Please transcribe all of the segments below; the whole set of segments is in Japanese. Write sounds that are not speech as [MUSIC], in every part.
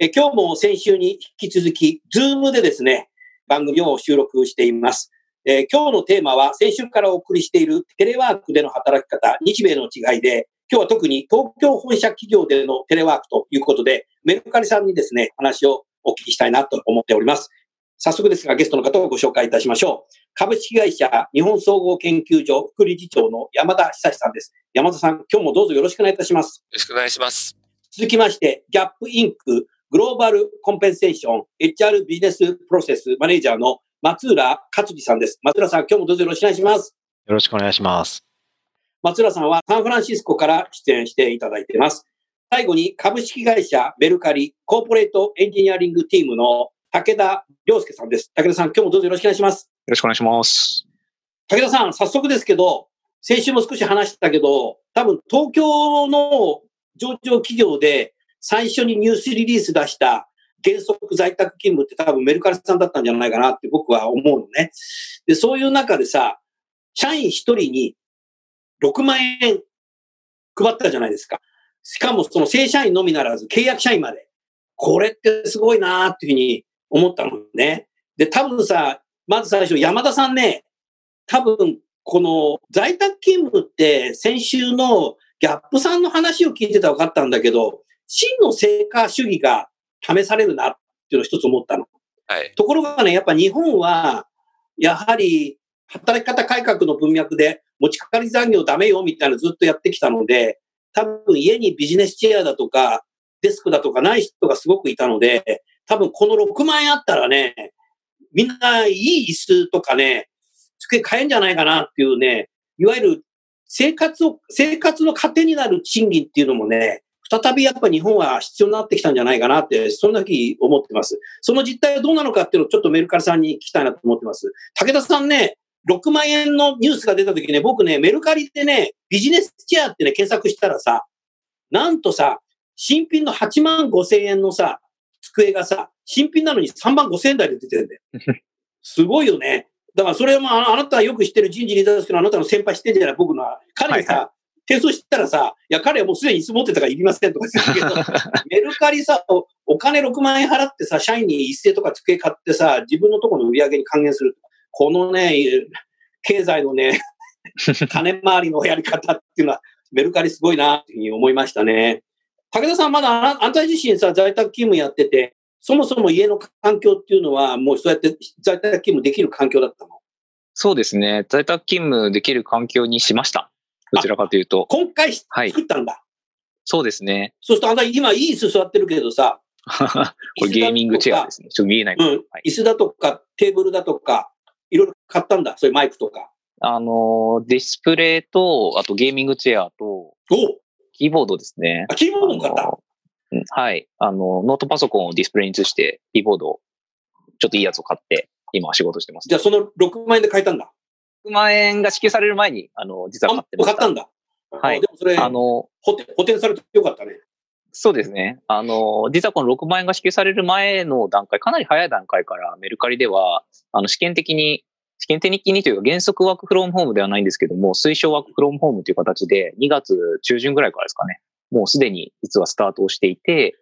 え今日も先週に引き続きズームでですね番組を収録していますえー、今日のテーマは先週からお送りしているテレワークでの働き方、日米の違いで、今日は特に東京本社企業でのテレワークということで、メルカリさんにですね、話をお聞きしたいなと思っております。早速ですが、ゲストの方をご紹介いたしましょう。株式会社日本総合研究所副理事長の山田久さんです。山田さん、今日もどうぞよろしくお願いいたします。よろしくお願いします。続きまして、ギャップインクグローバルコンペンセーション HR ビジネスプロセスマネージャーの松浦勝次さんです。松浦さん、今日もどうぞよろしくお願いします。よろしくお願いします。松浦さんはサンフランシスコから出演していただいています。最後に株式会社ベルカリコーポレートエンジニアリングチームの武田良介さんです。武田さん、今日もどうぞよろしくお願いします。よろしくお願いします。武田さん、早速ですけど、先週も少し話したけど、多分東京の上場企業で最初にニュースリリース出した原則在宅勤務って多分メルカリさんだったんじゃないかなって僕は思うのね。で、そういう中でさ、社員一人に6万円配ったじゃないですか。しかもその正社員のみならず契約社員まで。これってすごいなーっていうふうに思ったのね。で、多分さ、まず最初山田さんね、多分この在宅勤務って先週のギャップさんの話を聞いてたら分かったんだけど、真の成果主義が試されるなっていうのを一つ思ったの。はい。ところがね、やっぱ日本は、やはり働き方改革の文脈で持ちかかり残業ダメよみたいなずっとやってきたので、多分家にビジネスチェアだとか、デスクだとかない人がすごくいたので、多分この6万円あったらね、みんないい椅子とかね、机買えんじゃないかなっていうね、いわゆる生活を、生活の糧になる賃金っていうのもね、再びやっぱ日本は必要になってきたんじゃないかなって、そんなふうに思ってます。その実態はどうなのかっていうのをちょっとメルカリさんに聞きたいなと思ってます。武田さんね、6万円のニュースが出た時ね、僕ね、メルカリってね、ビジネスチェアってね、検索したらさ、なんとさ、新品の8万5千円のさ、机がさ、新品なのに3万5千円台で出てるんだよ。[LAUGHS] すごいよね。だからそれもあなたはよく知ってる人事リーダーですけど、あなたの先輩知ってんじゃない？僕のは。彼にさ、はい転送したらさ、いや、彼はもうすでに椅子持ってたからいりませんとか言ってたけど、[LAUGHS] メルカリさお、お金6万円払ってさ、社員に一斉とか机買ってさ、自分のところの売り上げに還元する。このね、経済のね、[LAUGHS] 金回りのやり方っていうのは、メルカリすごいな、っていうふうに思いましたね。武田さん、まだあんた自身さ、在宅勤務やってて、そもそも家の環境っていうのは、もうそうやって在宅勤務できる環境だったの？そうですね。在宅勤務できる環境にしました。どちらかというと。今回作ったんだ。はい、そうですね。そうすると、あんた今いい椅子座ってるけどさ。[LAUGHS] これゲーミングチェアですね。ちょっと見えない。うん。はい、椅子だとか、テーブルだとか、いろいろ買ったんだ。そういうマイクとか。あの、ディスプレイと、あとゲーミングチェアと、おキーボードですね。あ、キーボードも買ったはい。あの、ノートパソコンをディスプレイに移して、キーボードを、ちょっといいやつを買って、今仕事してます。じゃあその6万円で買えたんだ。6万円が支給される前に、あの、実は買ってました。買ったんだ。はい。でもそれ、あの、補填、補填されてよかったね。そうですね。あの、実はこの6万円が支給される前の段階、かなり早い段階からメルカリでは、あの、試験的に、試験的にというか原則ワークフロームホームではないんですけども、推奨ワークフロームホームという形で2月中旬ぐらいからですかね。もうすでに実はスタートをしていて、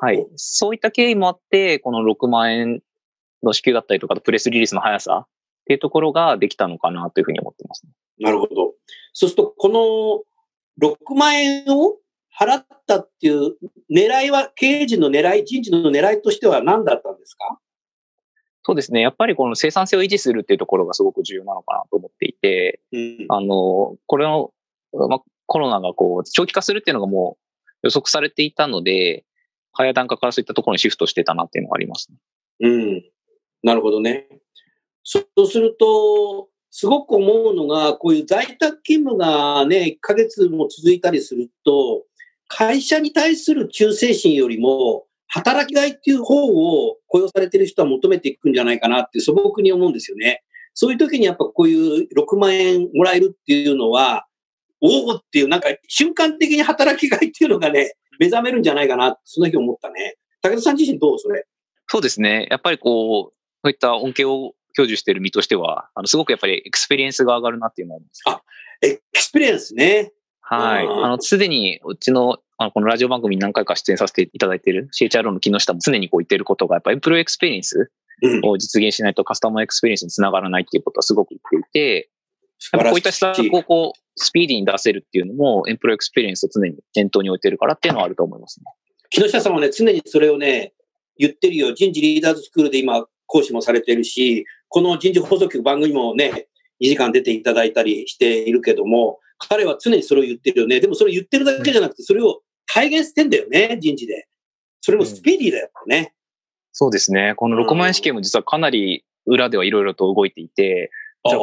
はい。そういった経緯もあって、この6万円の支給だったりとか、プレスリリースの速さっていうところができたのかなというふうに思ってます、ね、なるほど。そうすると、この6万円を払ったっていう狙いは、経営陣の狙い、人事の狙いとしては何だったんですか？そうですね。やっぱりこの生産性を維持するっていうところがすごく重要なのかなと思っていて、うん。あの、これの、まあ、コロナがこう、長期化するっていうのがもう予測されていたので、早段階からそういったところにシフトしてたなっていうのがありますね。うん。なるほどね。そうすると、すごく思うのが、こういう在宅勤務がね、1ヶ月も続いたりすると、会社に対する忠誠心よりも、働きがいっていう方を雇用されてる人は求めていくんじゃないかなって素朴に思うんですよね。そういう時にやっぱこういう6万円もらえるっていうのは、おおっていう、なんか瞬間的に働きがいっていうのがね、目覚めるんじゃないかな、その日思ったね。武田さん自身どうそれ？そうですね。やっぱりこう、こういった恩恵を享受している身としては、あの、すごくやっぱり experience が上がるなっていうのは思います。あ、 experience ね。はい。あの、すでに、うちの、あの、このラジオ番組に何回か出演させていただいている CHRO の木下も常にこう言っていることが、やっぱ employee experienceを実現しないと customer experience につながらないっていうことはすごく言っていて、やっぱこういった施策をこう、スピーディーに出せるっていうのも、 employee experience を常に念頭に置いてるからっていうのはあると思いますね。木下さんはね、常にそれをね、言ってるよ。人事リーダーズスクールで今、講師もされてるし、この人事放送局番組もね、2時間出ていただいたりしているけども、彼は常にそれを言ってるよね。でもそれを言ってるだけじゃなくて、それを体現してんだよね、人事で。それもスピーディーだよね。うん、そうですね。この6万円試験も実はかなり裏ではいろいろと動いていて、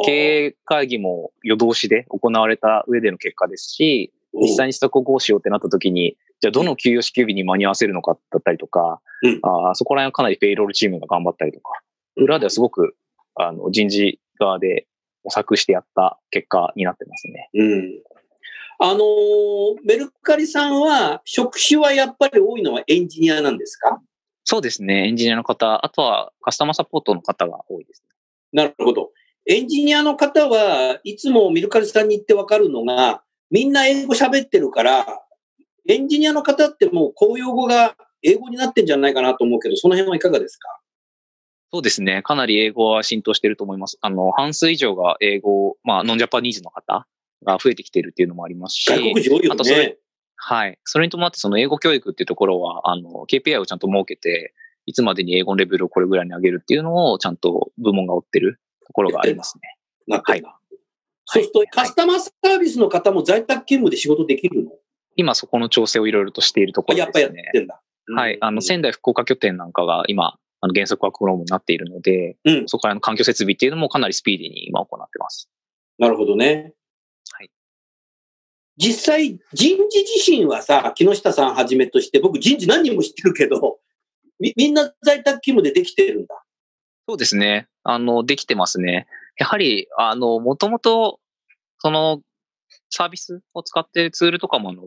経営会議も夜通しで行われた上での結果ですし、実際に施策をこうしようってなった時に、じゃあどの給与支給日に間に合わせるのかだったりとか、うん、あそこら辺はかなりペイロールチームが頑張ったりとか、裏ではすごくあの人事側で模索してやった結果になってますね。うん。あのメルカリさんは職種はやっぱり多いのはエンジニアなんですか？そうですね。エンジニアの方、あとはカスタマーサポートの方が多いです、ね。なるほど。エンジニアの方はいつもメルカリさんに行ってわかるのが、みんな英語喋ってるから、エンジニアの方ってもう公用語が英語になってんじゃないかなと思うけど、その辺はいかがですか？そうですね。かなり英語は浸透してると思います。あの、半数以上が英語、まあ、ノンジャパニーズの方が増えてきてるっていうのもありますし。外国人多いよね。あとそれ、はい。それに伴ってその英語教育っていうところは、あの、KPI をちゃんと設けて、いつまでに英語レベルをこれぐらいに上げるっていうのをちゃんと部門が追ってるところがありますね。はい。そうすると、カスタマーサービスの方も在宅勤務で仕事できるの？今そこの調整をいろいろとしているところですね。やっぱやってんだ。はい。あの、仙台福岡拠点なんかが今、あの原則ワークフロームになっているので、うん、そこからの環境設備っていうのもかなりスピーディーに今行ってます。なるほどね。はい。実際、人事自身はさ、木下さんはじめとして、僕人事何人も知ってるけど、み、みんな在宅勤務でできてるんだ。そうですね。あの、できてますね。やはり、あの、もともと、その、サービスを使っているツールとかも、あの、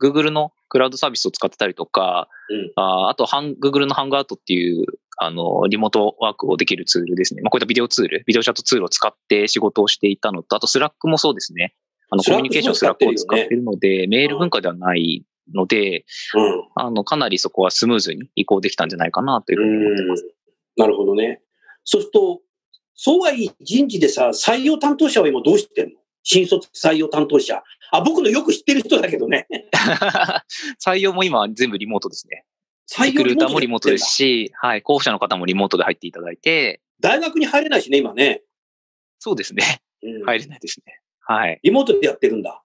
Google のクラウドサービスを使ってたりとか、うん、ああと、Google のハングアウトっていう、あの、リモートワークをできるツールですね。まあ、こういったビデオツール、ビデオチャットツールを使って仕事をしていたのと、あと、スラックもそうですね。あの、コミュニケーションスラックを使っているので、メール文化ではないので、うん、あの、かなりそこはスムーズに移行できたんじゃないかなというふうに思ってます。なるほどね。そうすると、そうはいい人事でさ、採用担当者は今どうしてんの？新卒採用担当者。あ、僕のよく知ってる人だけどね。[LAUGHS] 採用も今全部リモートですね。採用リクルーターもリモートですし、はい、候補者の方もリモートで入っていただいて。大学に入れないしね、今ね。そうですね。うん、入れないですね。はい。リモートでやってるんだ。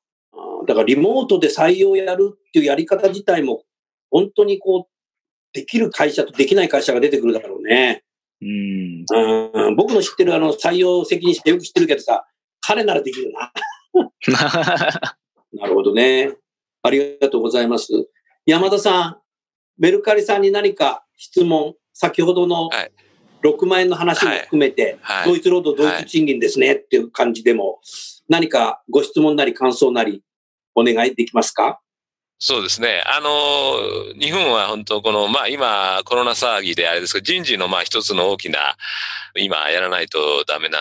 だからリモートで採用やるっていうやり方自体も、本当にこう、できる会社とできない会社が出てくるだろうね。うん、うん僕の知ってるあの採用責任者よく知ってるけどさ、彼ならできるな。[LAUGHS] なるほどね。ありがとうございます。山田さん、メルカリさんに何か質問、先ほどの6万円の話も含めて、はいはい、ドイツ労働、ドイツ賃金ですねっていう感じでも、何かご質問なり感想なりお願いできますか？そうですね。あの、日本は本当この、まあ今コロナ騒ぎであれですけど、人事のまあ一つの大きな、今やらないとダメな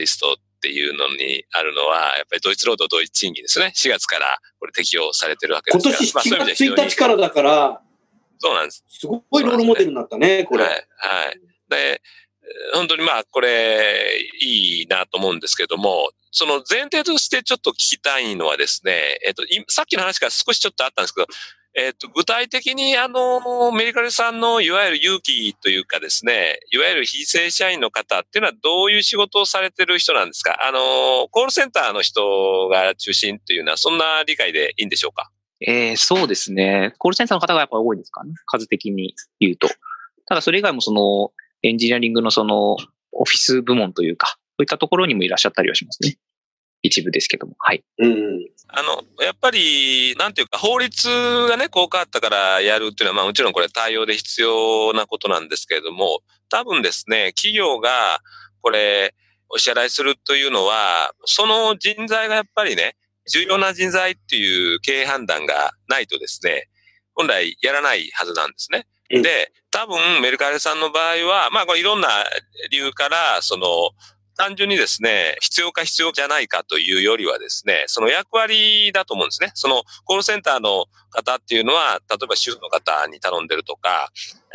リストっていうのにあるのは、やっぱりドイツ労働同一賃金ですね。4月からこれ適用されてるわけですから。今年7月1日からだから、そうなんです。すごいロールモデルになったね、これ。はい。はい。で、本当にまあ、これ、いいなと思うんですけども、その前提としてちょっと聞きたいのはですね、えっと、さっきの話から少しちょっとあったんですけど、えっ、と、具体的に、あの、メリカルさんのいわゆる勇気というかですね、いわゆる非正社員の方っていうのはどういう仕事をされてる人なんですか？あの、コールセンターの人が中心というのは、そんな理解でいいんでしょうか？えー、そうですね。コールセンターの方がやっぱり多いんですかね？数的に言うと。ただそれ以外もその、エンジニアリングのその、オフィス部門というか、そういったところにもいらっしゃったりはしますね。一部ですけども。はい。うん。あの、やっぱり、なんていうか、法律がね、こう変わったからやるっていうのは、まあもちろんこれ対応で必要なことなんですけれども、多分ですね、企業が、これ、お支払いするというのは、その人材がやっぱりね、重要な人材っていう経営判断がないとですね、本来やらないはずなんですね。で、多分メルカリさんの場合は、まあこれいろんな理由から、その、単純にですね、必要か必要じゃないかというよりはですね、その役割だと思うんですね。そのコールセンターの方っていうのは、例えば主婦の方に頼んでるとか、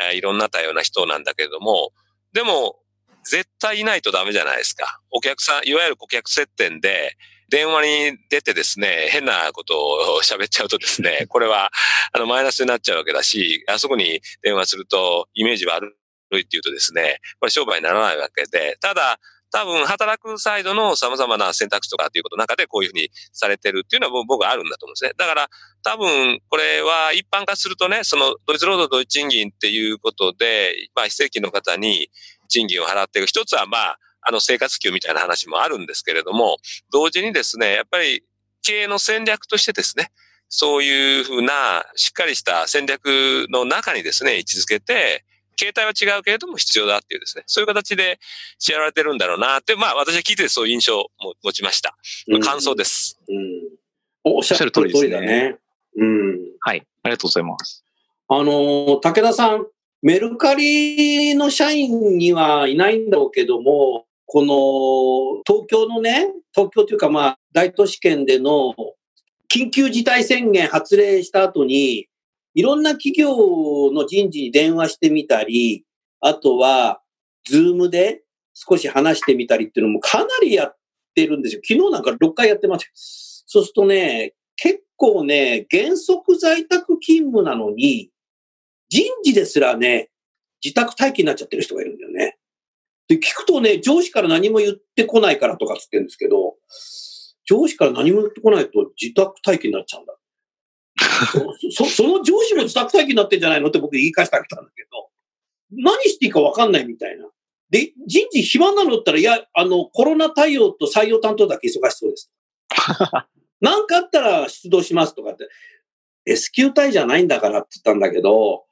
えー、いろんな多様な人なんだけれども、でも、絶対いないとダメじゃないですか。お客さん、いわゆる顧客接点で、電話に出てですね、変なことを喋っちゃうとですね、[LAUGHS] これは、あの、マイナスになっちゃうわけだし、あそこに電話すると、イメージ悪いっていうとですね、これ商売にならないわけで、ただ、多分働くサイドの様々な選択肢とかっていうことの中でこういうふうにされてるっていうのは僕はあるんだと思うんですね。だから多分これは一般化するとね、そのドイツ労働ドイツ賃金っていうことで、まあ非正規の方に賃金を払っていく。一つはまあ、あの生活給みたいな話もあるんですけれども、同時にですね、やっぱり経営の戦略としてですね、そういうふうなしっかりした戦略の中にですね、位置づけて、形態は違うけれども必要だっていうですね、そういう形で知られてるんだろうなって、まあ私は聞いてそういう印象を持ちました。感想です。うん。おっしゃる通りですね。うん。はい。ありがとうございます。あの、武田さん、メルカリの社員にはいないんだろうけども、この東京のね、東京というかまあ大都市圏での緊急事態宣言発令した後に、いろんな企業の人事に電話してみたり、あとは、ズームで少し話してみたりっていうのもかなりやってるんですよ。昨日なんか6回やってます。そうするとね、結構ね、原則在宅勤務なのに、人事ですらね、自宅待機になっちゃってる人がいるんだよね。で、聞くとね、上司から何も言ってこないからとかつってるんですけど、上司から何も言ってこないと自宅待機になっちゃうんだ。そ [LAUGHS] その上司も自宅待機になってんじゃないの？って僕言い返してあげたんだけど、何していいか分かんないみたいな。で、人事暇なのったら、いや、あの、コロナ対応と採用担当だけ忙しそうです。[LAUGHS] なんかあったら出動しますとかって、S q 隊じゃないんだからって言ったんだけど、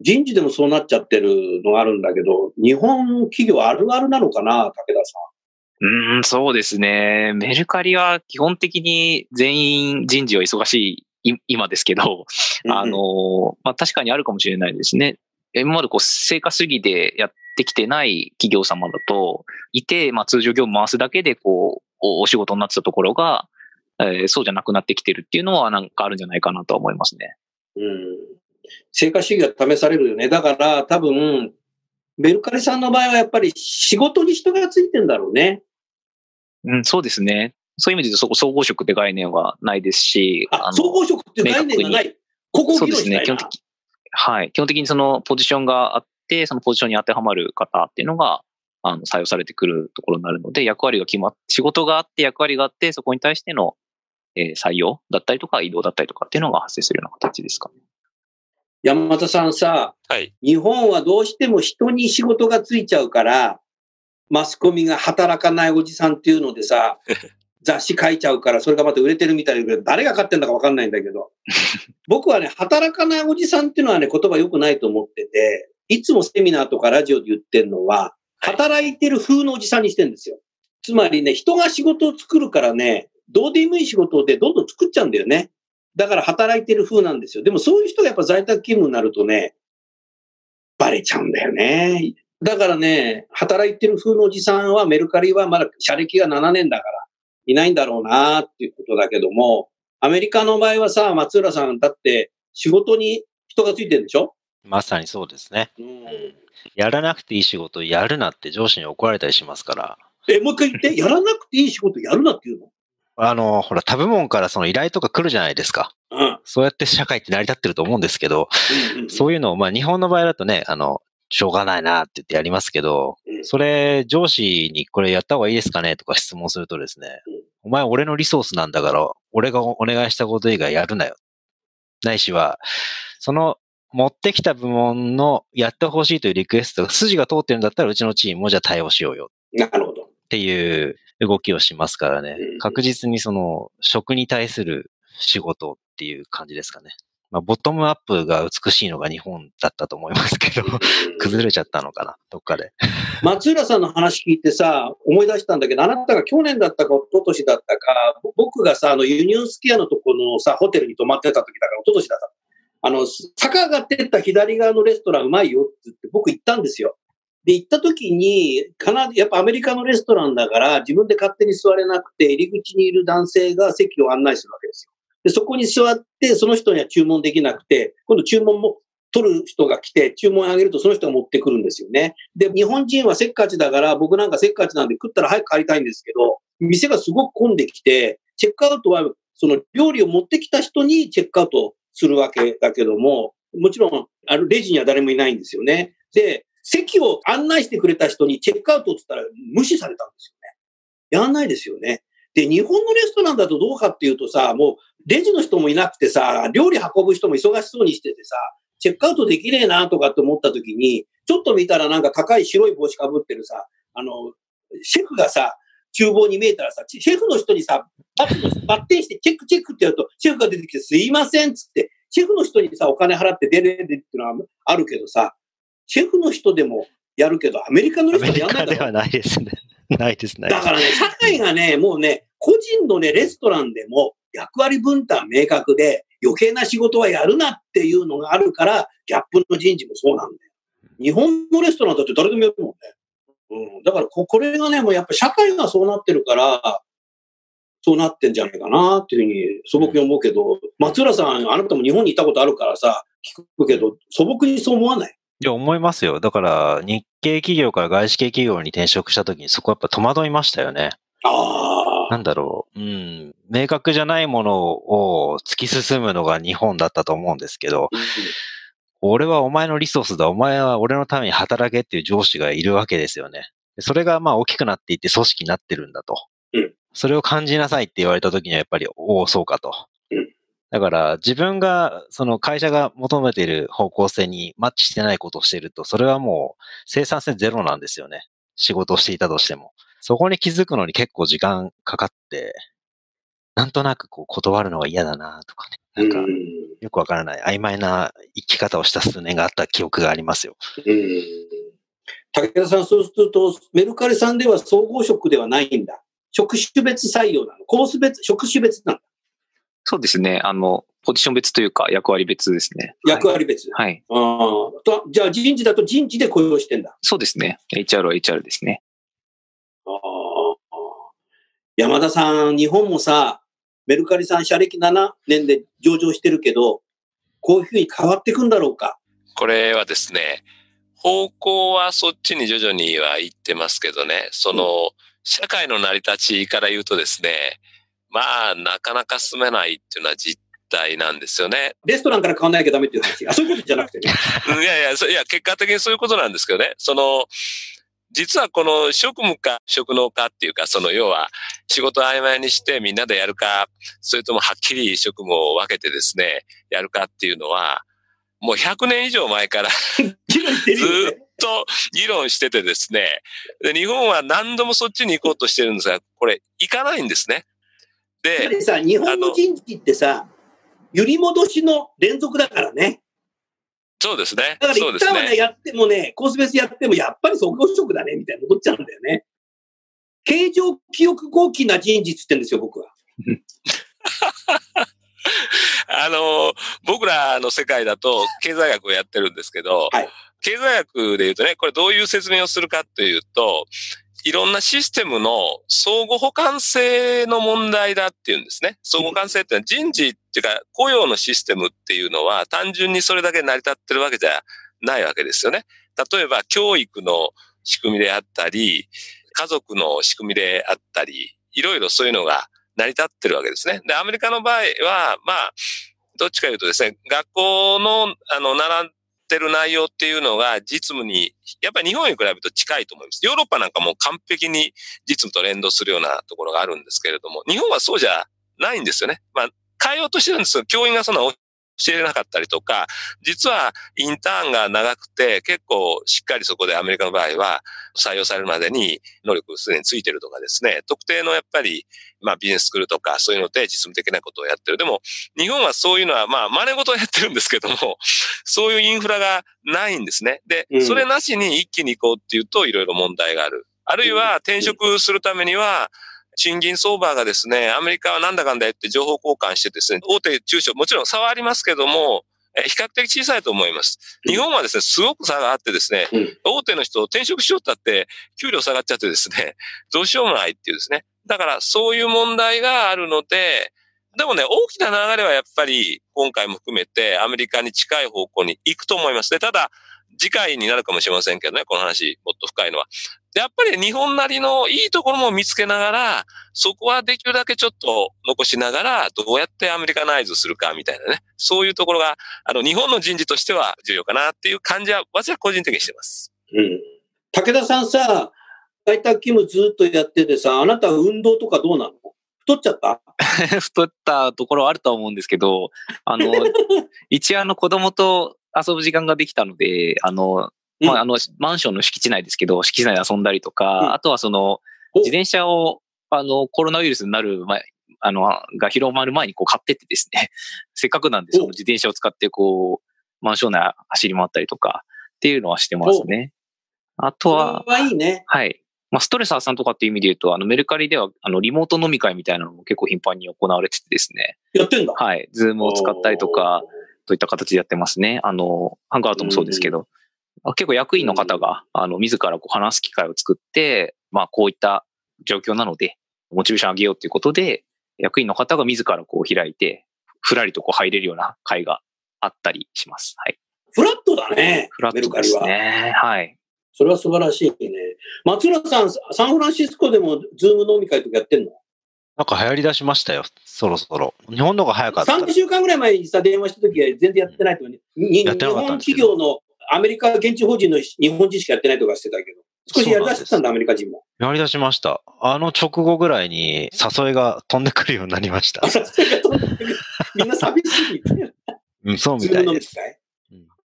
人事でもそうなっちゃってるのがあるんだけど、日本企業あるあるなのかな、武田さん。うん、そうですね。メルカリは基本的に全員人事は忙しい今ですけど、あの、まあ、確かにあるかもしれないですね。今までこう、成果主義でやってきてない企業様だと、いて、まあ、通常業務回すだけで、こう、お仕事になってたところが、えー、そうじゃなくなってきてるっていうのはなんかあるんじゃないかなと思いますね。うん。成果主義が試されるよね。だから多分、メルカリさんの場合はやっぱり仕事に人がついてんだろうね。うん、そうですね。そういう意味でそこ総合職って概念はないですし。あ総合職って概念がない。ここそうですね。基本的はい。基本的にそのポジションがあって、そのポジションに当てはまる方っていうのが、あの、採用されてくるところになるので、役割が決まっ、仕事があって役割があって、そこに対しての、えー、採用だったりとか移動だったりとかっていうのが発生するような形ですかね。山田さんさ、はい、日本はどうしても人に仕事がついちゃうから、マスコミが働かないおじさんっていうのでさ、[LAUGHS] 雑誌書いちゃうから、それがまた売れてるみたいで、誰が買ってんだかわかんないんだけど。[LAUGHS] 僕はね、働かないおじさんっていうのはね、言葉良くないと思ってて、いつもセミナーとかラジオで言ってるのは、働いてる風のおじさんにしてるんですよ。つまりね、人が仕事を作るからね、どうでもいい仕事でどんどん作っちゃうんだよね。だから働いてる風なんですよ。でもそういう人がやっぱ在宅勤務になるとね、バレちゃうんだよね。だからね、働いてる風のおじさんはメルカリはまだ社歴が7年だから、いないんだろうなっていうことだけども、アメリカの場合はさ、松浦さん、だって仕事に人がついてるんでしょ？まさにそうですね。うん、やらなくていい仕事やるなって上司に怒られたりしますから。え、もう一回言って、[LAUGHS] やらなくていい仕事やるなって言うの？あの、ほら、他部門からその依頼とか来るじゃないですか。うん。そうやって社会って成り立ってると思うんですけど、うんうんそういうのを、まあ日本の場合だとね、あの、しょうがないなって言ってやりますけどう、んそれ上司にこれやった方がいいですかねとか質問するとですねうん、お前俺のリソースなんだから、俺がお願いしたこと以外やるなよ。ないしは、その持ってきた部門のやってほしいというリクエストが筋が通ってるんだったらうちのチームもじゃあ対応しようよなるほど。っていう動きをしますからねうん。確実にその職に対する仕事っていう感じですかね。まあ、ボトムアップが美しいのが日本だったと思いますけど、崩れちゃったのかな、どっかで。[LAUGHS] 松浦さんの話聞いてさ、思い出したんだけど、あなたが去年だったか一昨年だったか、ぼ僕がさ、あのユニオンスキアのところのさ、ホテルに泊まってた時だから、一昨年だった。あの、坂上がってった左側のレストランうまいよって言って僕行ったんですよ。で、行った時に、かな、やっぱアメリカのレストランだから、自分で勝手に座れなくて、入り口にいる男性が席を案内するわけですよ。で、そこに座って、その人には注文できなくて、今度注文も取る人が来て、注文あげるとその人が持ってくるんですよね。で、日本人はせっかちだから、僕なんかせっかちなんで食ったら早く帰りたいんですけど、店がすごく混んできて、チェックアウトは、その料理を持ってきた人にチェックアウトするわけだけども、もちろん、あの、レジには誰もいないんですよね。で、席を案内してくれた人にチェックアウトって言ったら無視されたんですよね。やんないですよね。で、日本のレストランだとどうかっていうとさ、もうレジの人もいなくてさ、料理運ぶ人も忙しそうにしててさ、チェックアウトできねえなとかって思った時に、ちょっと見たらなんか高い白い帽子かぶってるさ、あの、シェフがさ、厨房に見えたらさ、シェフの人にさ、バッテンしてチェックチェックってやると、シェフが出てきてすいませんっつって、シェフの人にさ、お金払って出れるっていうのはあるけどさ、シェフの人でもやるけど、アメリカのレストアメリランやんないだろカではないですね。ないですね。だからね、社会がね、もうね、個人のね、レストランでも役割分担明確で、余計な仕事はやるなっていうのがあるから、ギャップの人事もそうなんだよ。日本のレストランだって誰でもやるもんね。うん。だからこ、これがね、もうやっぱ社会がそうなってるから、そうなってんじゃないかなっていうふうに素朴に思うけど、松浦さん、あなたも日本にいたことあるからさ、聞くけど、素朴にそう思わない？いや、思いますよ。だから、日系企業から外資系企業に転職した時にそこやっぱ戸惑いましたよね。ああ。なんだろう。うん。明確じゃないものを突き進むのが日本だったと思うんですけど、俺はお前のリソースだ、お前は俺のために働けっていう上司がいるわけですよね。でそれがまあ大きくなっていって組織になってるんだと。うんそれを感じなさいって言われた時にはやっぱり、おお、そうかと。うんだから自分が、その会社が求めている方向性にマッチしてないことをしていると、それはもう生産性ゼロなんですよね。仕事をしていたとしても。そこに気づくのに結構時間かかって、なんとなくこう断るのが嫌だなとかね。なんか、うんよくわからない曖昧な生き方をした数年があった記憶がありますよ。うん武田さん、そうすると、メルカリさんでは総合職ではないんだ。職種別採用なの。コース別、職種別なの。そうですね。あの、ポジション別というか役割別ですね。役割別。はい。あーとじゃあ人事だと人事で雇用してんだ。そうですね。HR は HR ですね。山田さん、日本もさ、メルカリさん、社歴7年で上場してるけど、こういうふうに変わっていくんだろうか？これはですね、方向はそっちに徐々には行ってますけどね、その、社会の成り立ちから言うとですね、まあ、なかなか進めないっていうのは実態なんですよね。レストランから買わなきゃダメっていう話。あ、そういうことじゃなくてね。う [LAUGHS] んいやいや、そいや、結果的にそういうことなんですけどね。その、実はこの職務か職能かっていうか、その要は仕事を曖昧にしてみんなでやるか、それともはっきり職務を分けてですね、やるかっていうのは、もう100年以上前から [LAUGHS] ずっと議論しててですね、で日本は何度もそっちに行こうとしてるんですが、これ行かないんですね。で、やっぱりさ、日本の人事ってさ、揺り戻しの連続だからね。そうですねだか。ら一旦はね、ね。やってもね、コースベースやってもやっぱり総合職だね、みたいな戻っちゃうんだよね。形状記憶合気な人事って言ってるんですよ、僕は。[LAUGHS] あの、僕らの世界だと経済学をやってるんですけど、はい経済学で言うとね、これどういう説明をするかというと、いろんなシステムの相互補完性の問題だっていうんですね。相互補完性ってのは人事っていうか雇用のシステムっていうのは単純にそれだけ成り立ってるわけじゃないわけですよね。例えば教育の仕組みであったり、家族の仕組みであったり、いろいろそういうのが成り立ってるわけですね。で、アメリカの場合は、まあ、どっちかいうとですね、学校の、あの、習ってる内容っていうのが実務に、やっぱり日本に比べると近いと思います。ヨーロッパなんかも完璧に実務と連動するようなところがあるんですけれども、日本はそうじゃないんですよね。まあ、変えようとしてるんですよ、教員がそんな教えなかったりとか、実はインターンが長くて結構しっかりそこでアメリカの場合は採用されるまでに能力すでについてるとかですね、特定のやっぱりまあビジネススクールとかそういうので実務的なことをやってる。でも日本はそういうのはまあ真似事をやってるんですけども、[LAUGHS] そういうインフラがないんですね。で、それなしに一気に行こうっていうといろいろ問題がある。あるいは転職するためには、賃金相場がですね、アメリカはなんだかんだ言って情報交換してですね、大手中小、もちろん差はありますけども、比較的小さいと思います。日本はですね、すごく差があってですね、うん、大手の人を転職しようったって、給料下がっちゃってですね、[LAUGHS] どうしようもないっていうですね。だからそういう問題があるので、でもね、大きな流れはやっぱり今回も含めてアメリカに近い方向に行くと思いますね。ただ、次回になるかもしれませんけどね、この話、もっと深いのは。やっぱり日本なりのいいところも見つけながら、そこはできるだけちょっと残しながら、どうやってアメリカナイズするかみたいなね。そういうところが、あの、日本の人事としては重要かなっていう感じは、私は個人的にしてます。うん。武田さんさ、在宅勤務ずっとやっててさ、あなた運動とかどうなの？太っちゃった？[LAUGHS] 太ったところあると思うんですけど、あの、[LAUGHS] 一応あの子供と遊ぶ時間ができたので、あの、まあ、あの、マンションの敷地内ですけど、敷地内で遊んだりとか、うん、あとはその、自転車を、あの、コロナウイルスになる前、あの、が広まる前にこう買ってってですね、[LAUGHS] せっかくなんでその自転車を使ってこう、マンション内走り回ったりとかっていうのはしてますね。あとは、はいいね。はい。まあ、ストレス発散とかっていう意味で言うと、あの、メルカリでは、あの、リモート飲み会みたいなのも結構頻繁に行われててですね。やってんだはい。ズームを使ったりとか、といった形でやってますね。あの、ハングアウトもそうですけど、結構役員の方が、あの、自らこう話す機会を作って、まあ、こういった状況なので、モチベーション上げようということで、役員の方が自らこう開いて、ふらりとこう入れるような会があったりします。はい。フラットだね。フラットですね。はい。それは素晴らしいね。松浦さん、サンフランシスコでもズーム飲み会とかやってんの？なんか流行り出しましたよ、そろそろ。日本の方が早かった。3週間ぐらい前にさ、電話した時は全然やってないとかね。日本企業のアメリカ現地法人の日本人しかやってないとかしてたけど、少しやり出したんだ、アメリカ人も。やり出しました。あの直後ぐらいに誘いが飛んでくるようになりました。みんな寂しい。[LAUGHS] うん、そうみたいです。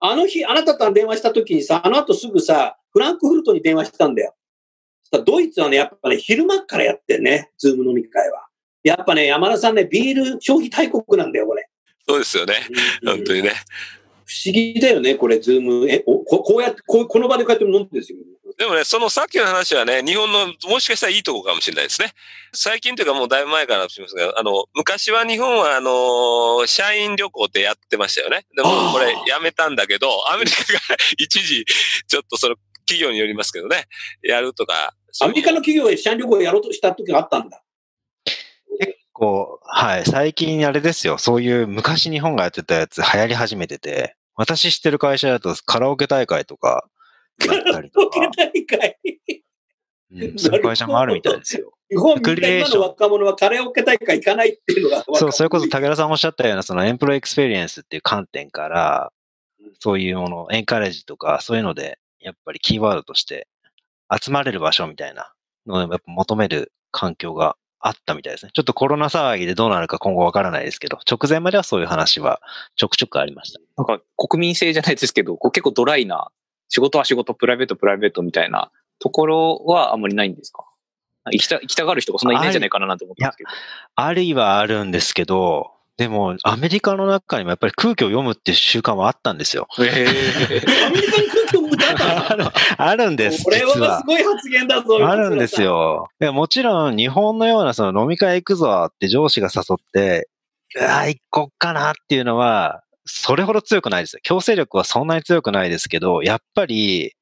あの日、あなたと電話した時にさ、あの後すぐさ、フランクフルトに電話したんだよ。ドイツはね、やっぱね、昼間からやってんね、ズーム飲み会は。やっぱね、山田さんね、ビール消費大国なんだよ、これ。そうですよね。本当にね。不思議だよね、これ、ズーム。え、ここうやってこ、この場でこうやって飲んでるんですよ。でもね、そのさっきの話はね、日本のもしかしたらいいとこかもしれないですね。最近というかもうだいぶ前からしますが、あの、昔は日本はあの、社員旅行ってやってましたよね。でもこれやめたんだけど、アメリカが [LAUGHS] 一時、ちょっとその企業によりますけどね、やるとか。アメリカの企業で社員旅行をやろうとした時があったんだ。結構、はい。最近あれですよ。そういう昔日本がやってたやつ流行り始めてて、私知ってる会社だとカラオケ大会とかやったりとか。カラオケ大会？うん、そういう会社もあるみたいですよ。日本みたいな若者はカラオケ大会行かないっていうのがそう、それこそ武田さんおっしゃったような、その employee experience っていう観点から、そういうもの、 encourage とか、そういうので、やっぱりキーワードとして集まれる場所みたいなのをやっぱ求める環境があったみたいですね。ちょっとコロナ騒ぎでどうなるか今後わからないですけど、直前まではそういう話はちょくちょくありました。なんか国民性じゃないですけど、こう結構ドライな、仕事は仕事、プライベート、プライベートみたいなところはあんまりないんですか？行きた、行きたがる人がそんないないんじゃないかなと思ってますけど。あるいはあるんですけど、でも、アメリカの中にもやっぱり空気を読むっていう習慣はあったんですよ。えー、アメリカに空気読むあるあるんです。[LAUGHS] これはすごい発言だぞ。あるんですよ。もちろん、日本のようなその飲み会行くぞって上司が誘って、うわ、行こっかなっていうのは、それほど強くないです強制力はそんなに強くないですけど、やっぱり、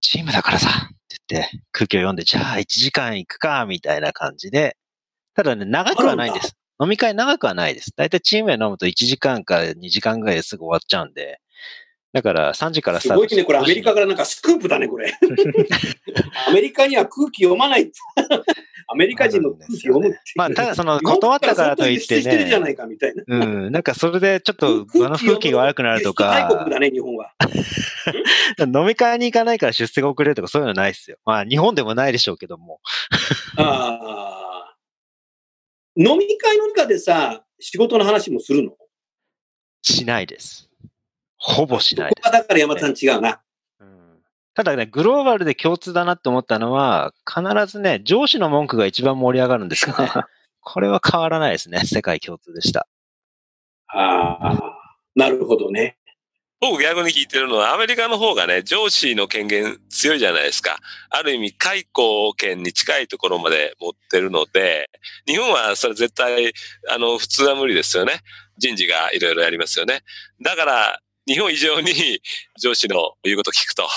チームだからさ、って言って、空気を読んで、じゃあ1時間行くか、みたいな感じで、ただね、長くはないんです。飲み会長くはないです。だいたいチームで飲むと1時間か2時間ぐらいですぐ終わっちゃうんで、だから3時からスタートすごいね、これアメリカからなんかスクープだね、これ。[LAUGHS] アメリカには空気読まない。アメリカ人の空気読むっていう。まあ、ただその、断ったからといって日本から相当輸出してるじゃなね、いかみたいな。うん、なんかそれでちょっと場の空気が悪くなると輸出大国か、だね、日本は。[LAUGHS] 飲み会に行かないから出世が遅れるとかそういうのはないですよ。まあ、日本でもないでしょうけども。ああ。飲み会の中でさ、仕事の話もするの？こしないです。ほぼしないこです。はだから山田さん違うな。うんただね、グローバルで共通だなって思ったのは、必ずね、上司の文句が一番盛り上がるんですよね。[LAUGHS] これは変わらないですね。世界共通でした。ああ。なるほどね。僕逆に聞いてるのは、アメリカの方がね、上司の権限強いじゃないですか。ある意味、解雇権に近いところまで持ってるので、日本はそれ絶対、あの、普通は無理ですよね。人事がいろいろやりますよね。だから、日本以上に上司の言うこと聞くと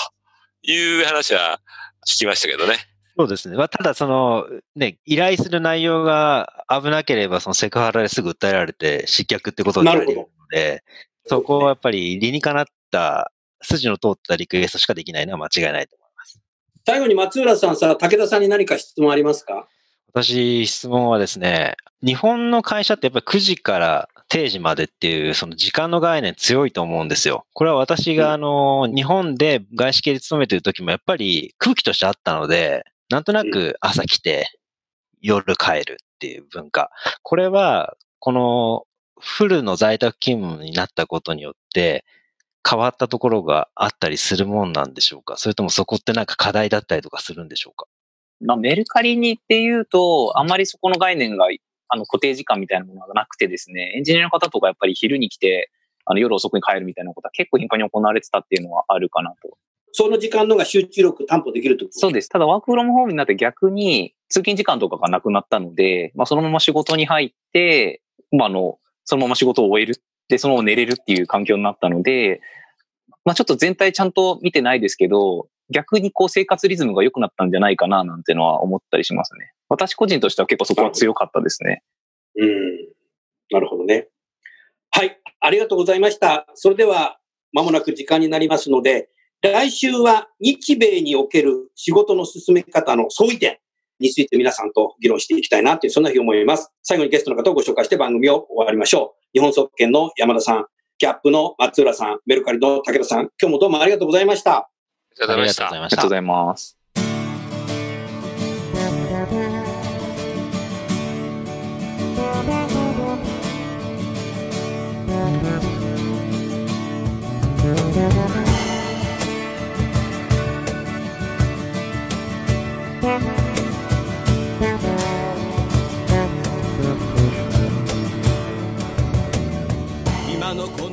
いう話は聞きましたけどね。そうですね。まあ、ただ、その、ね、依頼する内容が危なければ、そのセクハラですぐ訴えられて失脚ってことになるのなるほで、そこはやっぱり理にかなった、筋の通ったリクエストしかできないのは間違いないと思います。最後に松浦さんさ、武田さんに何か質問ありますか？私、質問はですね、日本の会社ってやっぱり9時から定時までっていう、その時間の概念強いと思うんですよ。これは私があの、日本で外資系で勤めてる時もやっぱり空気としてあったので、なんとなく朝来て夜帰るっていう文化。これは、このフルの在宅勤務になったことによって、変わったところがあったりするもんなんでしょうか？それともそこってなんか課題だったりとかするんでしょうか？まあ、メルカリにっていうと、あんまりそこの概念が、あの、固定時間みたいなものがなくてですね、エンジニアの方とかやっぱり昼に来て、あの、夜遅くに帰るみたいなことは結構頻繁に行われてたっていうのはあるかなと。その時間のが集中力担保できるってこと？そうです。ただワークフロムホームになって逆に通勤時間とかがなくなったので、まあ、そのまま仕事に入って、まあ、あの、そのまま仕事を終える。で、そのまま寝れるっていう環境になったので、まあ、ちょっと全体ちゃんと見てないですけど、逆にこう生活リズムが良くなったんじゃないかななんてのは思ったりしますね。私個人としては結構そこは強かったですね。うん。なるほどね。はい。ありがとうございました。それでは、まもなく時間になりますので、来週は日米における仕事の進め方の相違点について皆さんと議論していきたいなという、そんなふうに思います。最後にゲストの方をご紹介して番組を終わりましょう。日本総研の山田さん、ギャップの松浦さん、メルカリの武田さん、今日もどうもありがとうございました。ありがとうございました。ありがとうございましたあ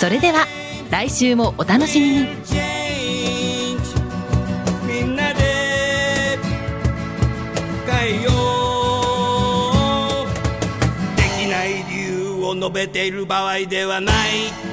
それでは来週もお楽しみにみんなで変えようできない理由を述べている場合ではない